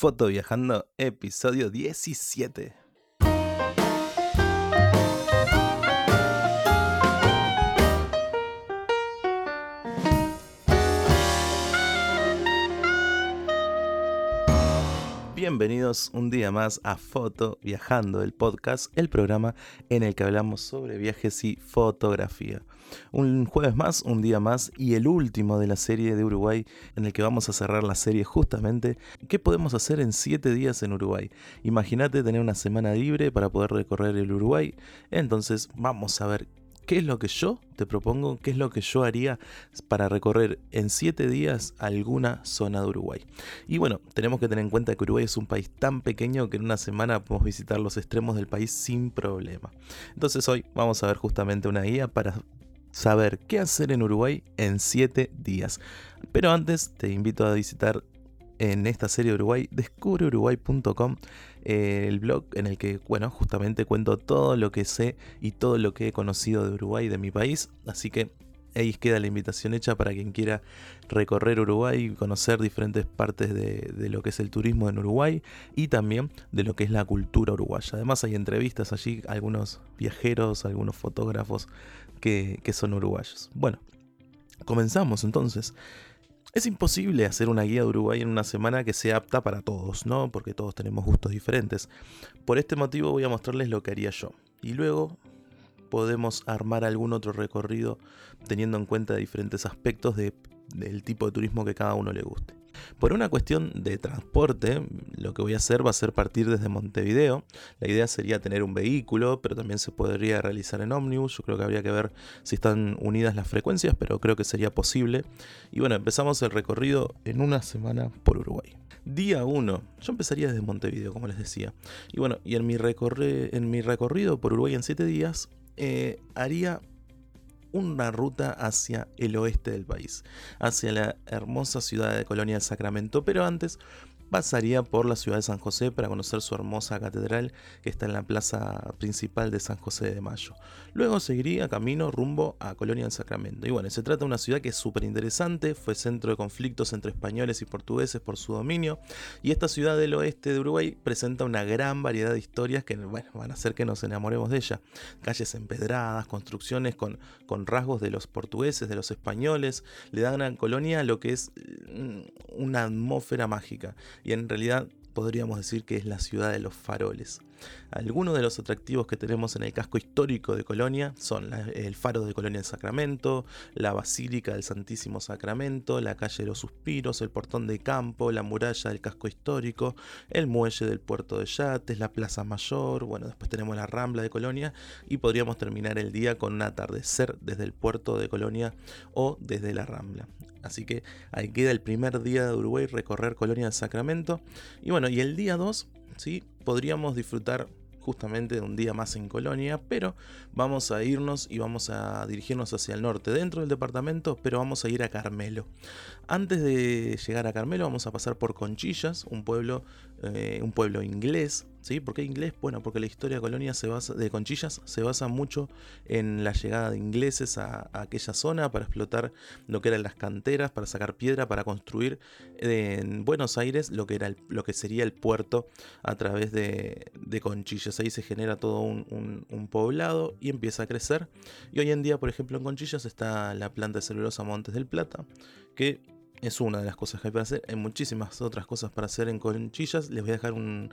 Foto Viajando, episodio 17. Bienvenidos un día más a Foto Viajando, el podcast, el programa en el que hablamos sobre viajes y fotografía. Un jueves más, un día más y el último de la serie de Uruguay en el que vamos a cerrar la serie justamente ¿Qué podemos hacer en 7 días en Uruguay? Imagínate tener una semana libre para poder recorrer el Uruguay. Entonces vamos a ver ¿Qué es lo que yo te propongo? ¿Qué es lo que yo haría para recorrer en 7 días alguna zona de Uruguay? Y bueno, tenemos que tener en cuenta que Uruguay es un país tan pequeño que en una semana podemos visitar los extremos del país sin problema. Entonces hoy vamos a ver justamente una guía para saber qué hacer en Uruguay en 7 días. Pero antes te invito a visitar en esta serie de Uruguay, descubreuruguay.com, eh, el blog en el que, bueno, justamente cuento todo lo que sé y todo lo que he conocido de Uruguay, de mi país. Así que ahí queda la invitación hecha para quien quiera recorrer Uruguay y conocer diferentes partes de, lo que es el turismo en Uruguay y también de lo que es la cultura uruguaya. Además hay entrevistas allí, algunos viajeros, algunos fotógrafos que, que son uruguayos. Bueno, comenzamos entonces. Es imposible hacer una guía de Uruguay en una semana que sea apta para todos, ¿no? Porque todos tenemos gustos diferentes. Por este motivo voy a mostrarles lo que haría yo. Y luego podemos armar algún otro recorrido teniendo en cuenta diferentes aspectos del tipo de turismo que cada uno le guste. Por una cuestión de transporte, lo que voy a hacer va a ser partir desde Montevideo. La idea sería tener un vehículo, pero también se podría realizar en ómnibus. Yo creo que habría que ver si están unidas las frecuencias, pero creo que sería posible. Y bueno, empezamos el recorrido en una semana por Uruguay. Día 1. Yo empezaría desde Montevideo, como les decía. Y bueno, y en mi, recorrido por Uruguay en 7 días, eh, haría una ruta hacia el oeste del país, hacia la hermosa ciudad de Colonia del Sacramento, pero antes pasaría por la ciudad de San José para conocer su hermosa catedral que está en la plaza principal de San José de Mayo. Luego seguiría camino rumbo a Colonia del Sacramento. Y bueno, se trata de una ciudad que es súper interesante, fue centro de conflictos entre españoles y portugueses por su dominio, y esta ciudad del oeste de Uruguay presenta una gran variedad de historias que bueno, van a hacer que nos enamoremos de ella. Calles empedradas, construcciones con, con rasgos de los portugueses, de los españoles, le dan a Colonia lo que es mm, una atmósfera mágica y en realidad podríamos decir que es la ciudad de los faroles. Algunos de los atractivos que tenemos en el casco histórico de Colonia son el faro de Colonia del Sacramento, la Basílica del Santísimo Sacramento, la calle de los Suspiros, el portón de campo, la muralla del casco histórico, el muelle del puerto de Yates, la Plaza Mayor, bueno, después tenemos la Rambla de Colonia y podríamos terminar el día con un atardecer desde el puerto de Colonia o desde la Rambla. Así que ahí queda el primer día de Uruguay recorrer Colonia del Sacramento. Y bueno, y el día 2 ¿sí? podríamos disfrutar justamente de un día más en Colonia, pero vamos a irnos y vamos a dirigirnos hacia el norte, dentro del departamento, pero vamos a ir a Carmelo. Antes de llegar a Carmelo vamos a pasar por Conchillas, un pueblo, eh, un pueblo inglés, ¿sí? ¿Por qué inglés? Bueno, porque la historia de Colonia se basa, de Conchillas se basa mucho en la llegada de ingleses a, aquella zona para explotar lo que eran las canteras, para sacar piedra, para construir en Buenos Aires lo que, era lo que sería el puerto a través de, Conchillas. Ahí se genera todo un, un, poblado y empieza a crecer. Y hoy en día, por ejemplo, en Conchillas está la planta de celulosa Montes del Plata, que es una de las cosas que hay para hacer. Hay muchísimas otras cosas para hacer en Conchillas. Les voy a dejar un,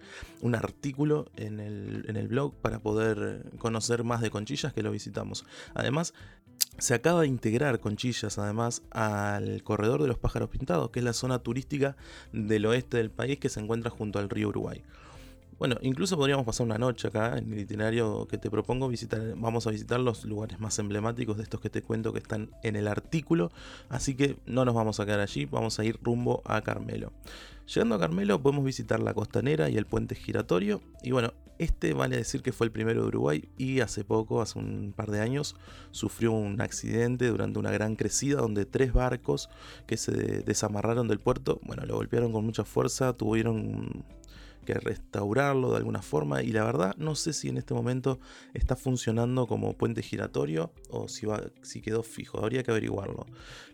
artículo en el, en el, blog para poder conocer más de Conchillas que lo visitamos. Además, se acaba de integrar Conchillas además al Corredor de los Pájaros Pintados, que es la zona turística del oeste del país que se encuentra junto al río Uruguay. Bueno, incluso podríamos pasar una noche acá en el itinerario que te propongo. Visitar, vamos a visitar los lugares más emblemáticos de estos que te cuento que están en el artículo. Así que no nos vamos a quedar allí, vamos a ir rumbo a Carmelo. Llegando a Carmelo podemos visitar la costanera y el puente giratorio. Y bueno, este vale decir que fue el primero de Uruguay y hace poco, hace un par de años, sufrió un accidente durante una gran crecida donde tres barcos que se desamarraron del puerto, bueno, lo golpearon con mucha fuerza, tuvieron que restaurarlo de alguna forma y la verdad no sé si en este momento está funcionando como puente giratorio o si, va, si quedó fijo, habría que averiguarlo.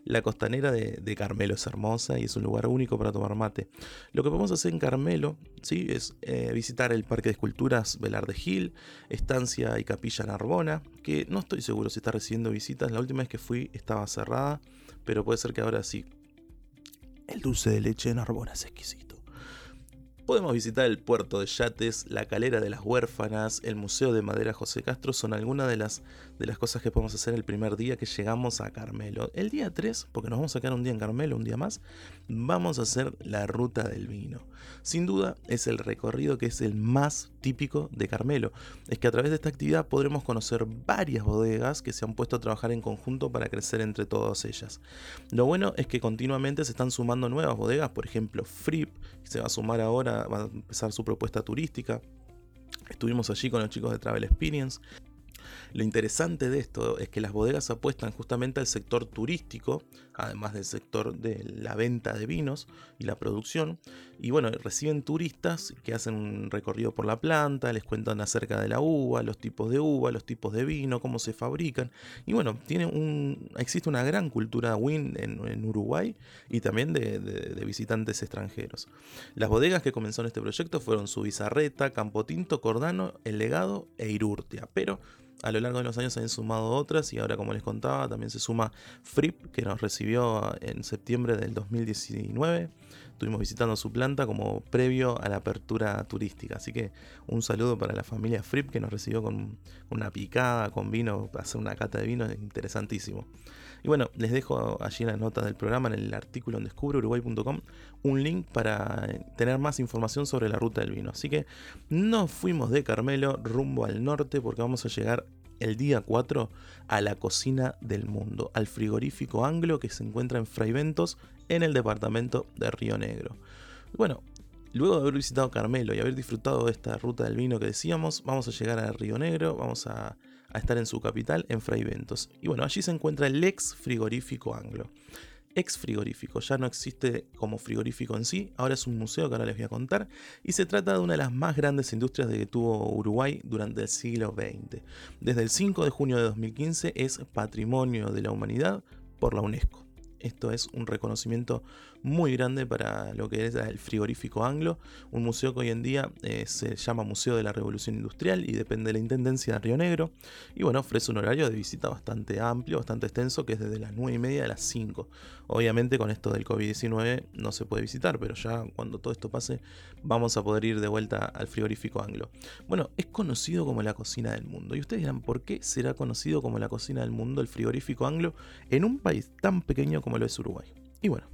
La costanera de, Carmelo es hermosa y es un lugar único para tomar mate. Lo que podemos hacer en Carmelo ¿sí? es eh, visitar el Parque de Esculturas Velar Gil, Estancia y Capilla Narbona, que no estoy seguro si está recibiendo visitas, la última vez que fui estaba cerrada, pero puede ser que ahora sí. El dulce de leche de Narbona es exquisito. Podemos visitar el puerto de yates, la calera de las huérfanas, el Museo de Madera José Castro, son algunas de las, de las cosas que podemos hacer el primer día que llegamos a Carmelo. El día 3, porque nos vamos a quedar un día en Carmelo, un día más, vamos a hacer la ruta del vino. Sin duda es el recorrido que es el más típico de Carmelo. Es que a través de esta actividad podremos conocer varias bodegas que se han puesto a trabajar en conjunto para crecer entre todas ellas. Lo bueno es que continuamente se están sumando nuevas bodegas, por ejemplo Fripp, que se va a sumar ahora, va a empezar su propuesta turística. Estuvimos allí con los chicos de Travel Experience. Lo interesante de esto es que las bodegas apuestan justamente al sector turístico, además del sector de la venta de vinos y la producción. Y bueno, reciben turistas que hacen un recorrido por la planta, les cuentan acerca de la uva, los tipos de uva, los tipos de vino, cómo se fabrican. Y bueno, tiene un, existe una gran cultura win en, Uruguay y también de, de, visitantes extranjeros. Las bodegas que comenzaron este proyecto fueron Subizarreta, Campotinto, Cordano, El Legado e Irurtia. Pero a lo largo de los años se han sumado otras y ahora como les contaba también se suma Fripp que nos recibió en septiembre del 2019. Estuvimos visitando su planta como previo a la apertura turística. Así que un saludo para la familia Fripp que nos recibió con una picada, con vino, hacer una cata de vino, interesantísimo. Y bueno, les dejo allí en la nota del programa, en el artículo en descubreuruguay.com, un link para tener más información sobre la ruta del vino. Así que nos fuimos de Carmelo rumbo al norte porque vamos a llegar el día 4 a la cocina del mundo, al frigorífico anglo que se encuentra en Fraiventos, en el departamento de Río Negro. Bueno, luego de haber visitado Carmelo y haber disfrutado de esta ruta del vino que decíamos, vamos a llegar a Río Negro, vamos a a estar en su capital, en Fraiventos. Y bueno, allí se encuentra el ex frigorífico anglo. Ex frigorífico, ya no existe como frigorífico en sí, ahora es un museo que ahora les voy a contar, y se trata de una de las más grandes industrias que tuvo Uruguay durante el siglo XX. Desde el 5 de junio de 2015 es Patrimonio de la Humanidad por la UNESCO. Esto es un reconocimiento muy grande para lo que es el frigorífico anglo, un museo que hoy en día eh, se llama Museo de la Revolución Industrial y depende de la Intendencia de Río Negro. Y bueno, ofrece un horario de visita bastante amplio, bastante extenso, que es desde las 9 y media a las 5. Obviamente con esto del COVID-19 no se puede visitar, pero ya cuando todo esto pase vamos a poder ir de vuelta al frigorífico anglo. Bueno, es conocido como la cocina del mundo. Y ustedes dirán, ¿por qué será conocido como la cocina del mundo el frigorífico anglo en un país tan pequeño como lo es Uruguay? Y bueno,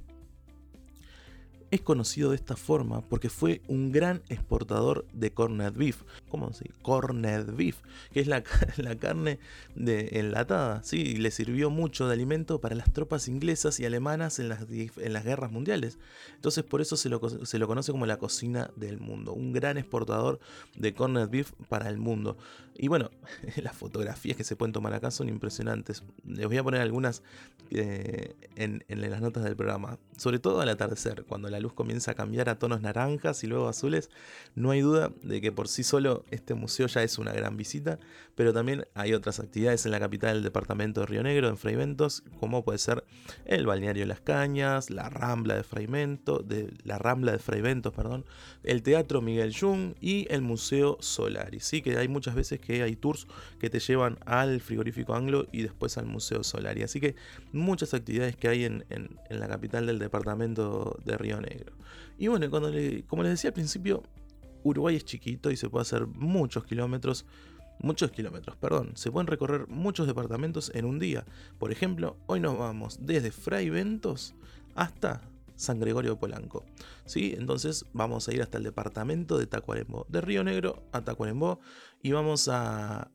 es conocido de esta forma porque fue un gran exportador de corned beef. ¿Cómo se dice? Corned beef, que es la, carne de, enlatada. ¿sí? le sirvió mucho de alimento para las tropas inglesas y alemanas en las, en las guerras mundiales. Entonces por eso se lo, se lo conoce como la cocina del mundo. Un gran exportador de corned beef para el mundo. Y bueno, las fotografías que se pueden tomar acá son impresionantes. Les voy a poner algunas eh, en, en las notas del programa. Sobre todo al atardecer, cuando la luz comienza a cambiar a tonos naranjas y luego azules, no hay duda de que por sí solo este museo ya es una gran visita, pero también hay otras actividades en la capital del departamento de Río Negro, en Fraiventos, como puede ser el balneario Las Cañas, la Rambla de Fraiventos, de, la Rambla de Fraiventos, perdón, el Teatro Miguel Jung y el Museo Solari. Sí, que hay muchas veces que hay tours que te llevan al frigorífico anglo y después al Museo Solari. Así que muchas actividades que hay en, en la capital del departamento de Río Negro. Y bueno, cuando como les decía al principio, Uruguay es chiquito y se puede hacer muchos kilómetros, muchos kilómetros, perdón, se pueden recorrer muchos departamentos en un día. Por ejemplo, hoy nos vamos desde Fray Ventos hasta San Gregorio Polanco. ¿sí? Entonces vamos a ir hasta el departamento de Tacuarembó, de Río Negro a Tacuarembó, y vamos a,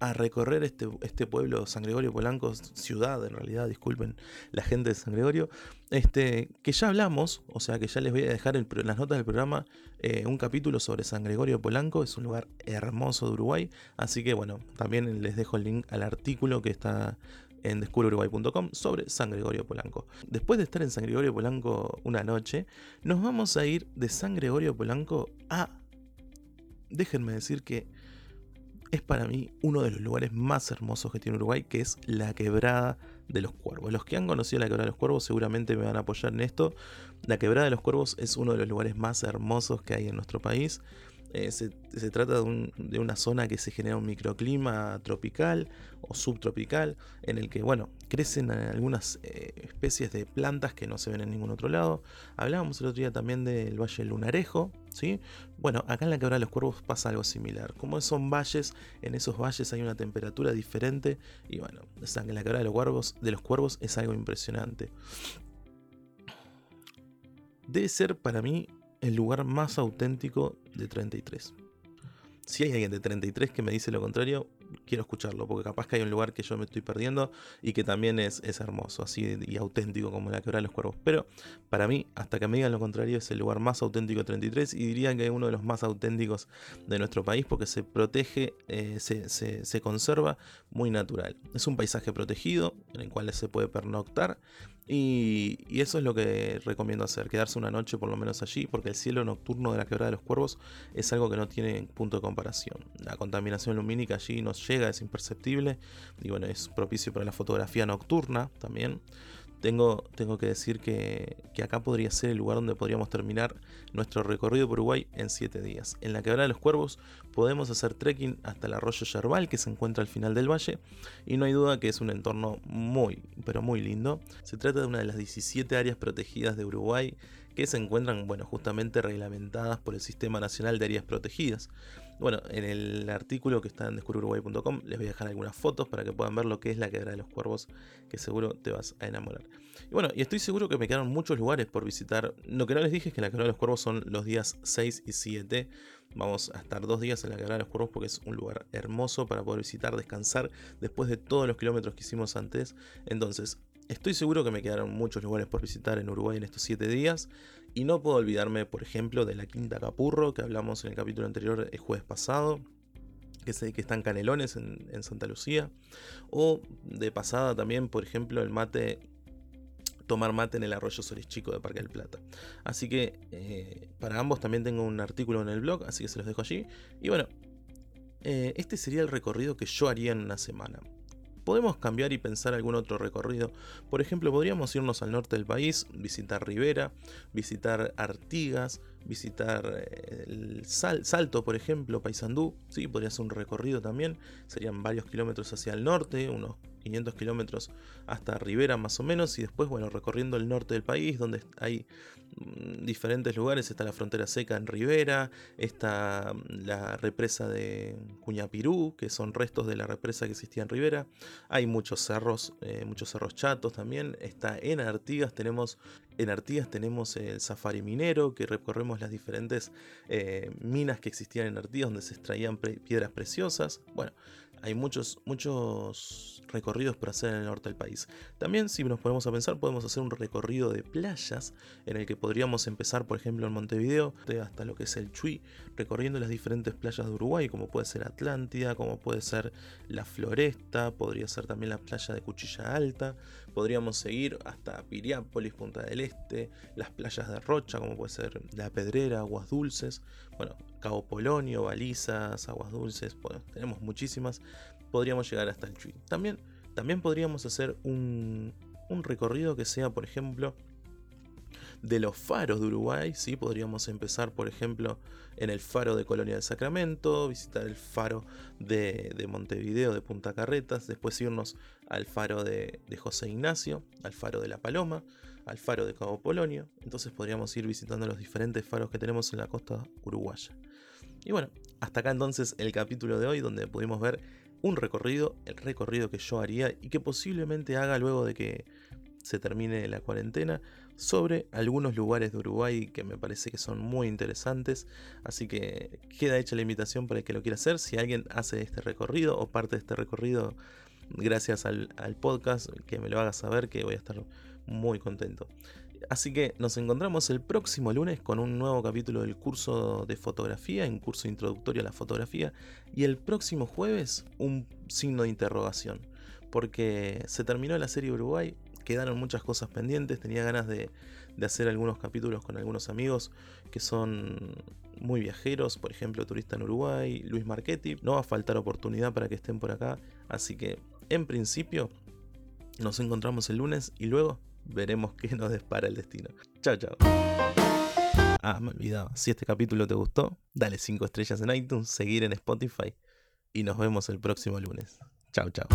a recorrer este, este pueblo, San Gregorio Polanco, ciudad en realidad, disculpen la gente de San Gregorio, este, que ya hablamos, o sea que ya les voy a dejar en las notas del programa eh, un capítulo sobre San Gregorio Polanco, es un lugar hermoso de Uruguay, así que bueno, también les dejo el link al artículo que está en descubruruguay.com sobre San Gregorio Polanco. Después de estar en San Gregorio Polanco una noche, nos vamos a ir de San Gregorio Polanco a... Déjenme decir que es para mí uno de los lugares más hermosos que tiene Uruguay, que es la quebrada de los cuervos. Los que han conocido la quebrada de los cuervos seguramente me van a apoyar en esto. La quebrada de los cuervos es uno de los lugares más hermosos que hay en nuestro país. Eh, se, trata de, una zona que se genera un microclima tropical o subtropical, en el que, bueno, crecen algunas eh, especies de plantas que no se ven en ningún otro lado. Hablábamos el otro día también del Valle Lunarejo, Bueno, acá en la Quebrada de los Cuervos pasa algo similar. Como son valles, en esos valles hay una temperatura diferente y, bueno, en la Quebrada de los Cuervos, de los Cuervos es algo impresionante. Debe ser para mí el lugar más auténtico de 33. Si hay alguien de 33 que me dice lo contrario, quiero escucharlo, porque capaz que hay un lugar que yo me estoy perdiendo y que también es, hermoso, así y auténtico como la quebrada de los cuervos. Pero para mí, hasta que me digan lo contrario, es el lugar más auténtico de 33 y diría que es uno de los más auténticos de nuestro país porque se protege, eh, se, se conserva muy natural. Es un paisaje protegido en el cual se puede pernoctar y, eso es lo que recomiendo hacer, quedarse una noche por lo menos allí, porque el cielo nocturno de la quebrada de los cuervos es algo que no tiene punto de comparación. La contaminación lumínica allí llega, es imperceptible, y bueno, es propicio para la fotografía nocturna también tengo, tengo que decir que, acá podría ser el lugar donde podríamos terminar nuestro recorrido por Uruguay en 7 días. En la Quebrada de los Cuervos podemos hacer trekking hasta el arroyo Yerbal que se encuentra al final del valle y no hay duda que es un entorno muy, pero muy lindo. Se trata de una de las 17 áreas protegidas de Uruguay que se encuentran, bueno, justamente reglamentadas por el Sistema Nacional de Áreas Protegidas. Bueno, en el artículo que está en descubruruguay.com les voy a dejar algunas fotos para que puedan ver lo que es la quebrada de los cuervos, que seguro te vas a enamorar. Y bueno, y estoy seguro que me quedaron muchos lugares por visitar. Lo que no les dije es que la quebrada de los cuervos son los días 6 y 7. Vamos a estar dos días en la quebrada de los cuervos porque es un lugar hermoso para poder visitar, descansar después de todos los kilómetros que hicimos antes. Entonces, Estoy seguro que me quedaron muchos lugares por visitar en Uruguay en estos 7 días. Y no puedo olvidarme, por ejemplo, de la Quinta Capurro, que hablamos en el capítulo anterior el jueves pasado. Que, sé, que están Canelones en, Santa Lucía. O de pasada también, por ejemplo, el mate tomar mate en el arroyo Solis Chico de Parque del Plata. Así que eh, para ambos también tengo un artículo en el blog, así que se los dejo allí. Y bueno, eh, este sería el recorrido que yo haría en una semana podemos cambiar y pensar algún otro recorrido. Por ejemplo, podríamos irnos al norte del país, visitar Rivera, visitar Artigas, visitar eh, el Salto, por ejemplo, Paysandú. Sí, podría ser un recorrido también. Serían varios kilómetros hacia el norte, unos 500 kilómetros hasta Rivera más o menos y después, bueno, recorriendo el norte del país donde hay mm, diferentes lugares, está la frontera seca en Rivera, está mm, la represa de Cuñapirú, que son restos de la represa que existía en Rivera, hay muchos cerros, eh, muchos cerros chatos también, está en Artigas, tenemos en Artigas tenemos el safari minero, que recorremos las diferentes eh, minas que existían en Artigas donde se extraían piedras preciosas. Bueno, hay muchos, muchos recorridos por hacer en el norte del país. También, si nos ponemos a pensar, podemos hacer un recorrido de playas en el que podríamos empezar, por ejemplo, en Montevideo hasta lo que es el Chuy, recorriendo las diferentes playas de Uruguay, como puede ser Atlántida, como puede ser la Floresta, podría ser también la playa de Cuchilla Alta, podríamos seguir hasta Piriápolis, Punta del Este, las playas de Rocha, como puede ser La Pedrera, Aguas Dulces, bueno, Cabo Polonio, Balizas, Aguas Dulces, tenemos muchísimas, podríamos llegar hasta el Chuy. También, también podríamos hacer un, un recorrido que sea, por ejemplo, de los faros de Uruguay, ¿sí? podríamos empezar, por ejemplo, en el faro de Colonia del Sacramento, visitar el faro de, Montevideo, de Punta Carretas, después irnos al faro de, de, José Ignacio, al faro de La Paloma, al faro de Cabo Polonio. Entonces podríamos ir visitando los diferentes faros que tenemos en la costa uruguaya. Y bueno, hasta acá entonces el capítulo de hoy donde pudimos ver un recorrido, el recorrido que yo haría y que posiblemente haga luego de que se termine la cuarentena, sobre algunos lugares de Uruguay que me parece que son muy interesantes. Así que queda hecha la invitación para el que lo quiera hacer. Si alguien hace este recorrido o parte de este recorrido gracias al, al podcast, que me lo haga saber que voy a estar muy contento. Así que nos encontramos el próximo lunes con un nuevo capítulo del curso de fotografía, un curso introductorio a la fotografía, y el próximo jueves un signo de interrogación porque se terminó la serie Uruguay, quedaron muchas cosas pendientes, tenía ganas de, hacer algunos capítulos con algunos amigos que son muy viajeros, por ejemplo Turista en Uruguay, Luis Marchetti, no va a faltar oportunidad para que estén por acá, así que en principio nos encontramos el lunes y luego veremos qué nos despara el destino. Chao, chao. Ah, me olvidaba, si este capítulo te gustó, dale 5 estrellas en iTunes, seguir en Spotify y nos vemos el próximo lunes. Chao, chao.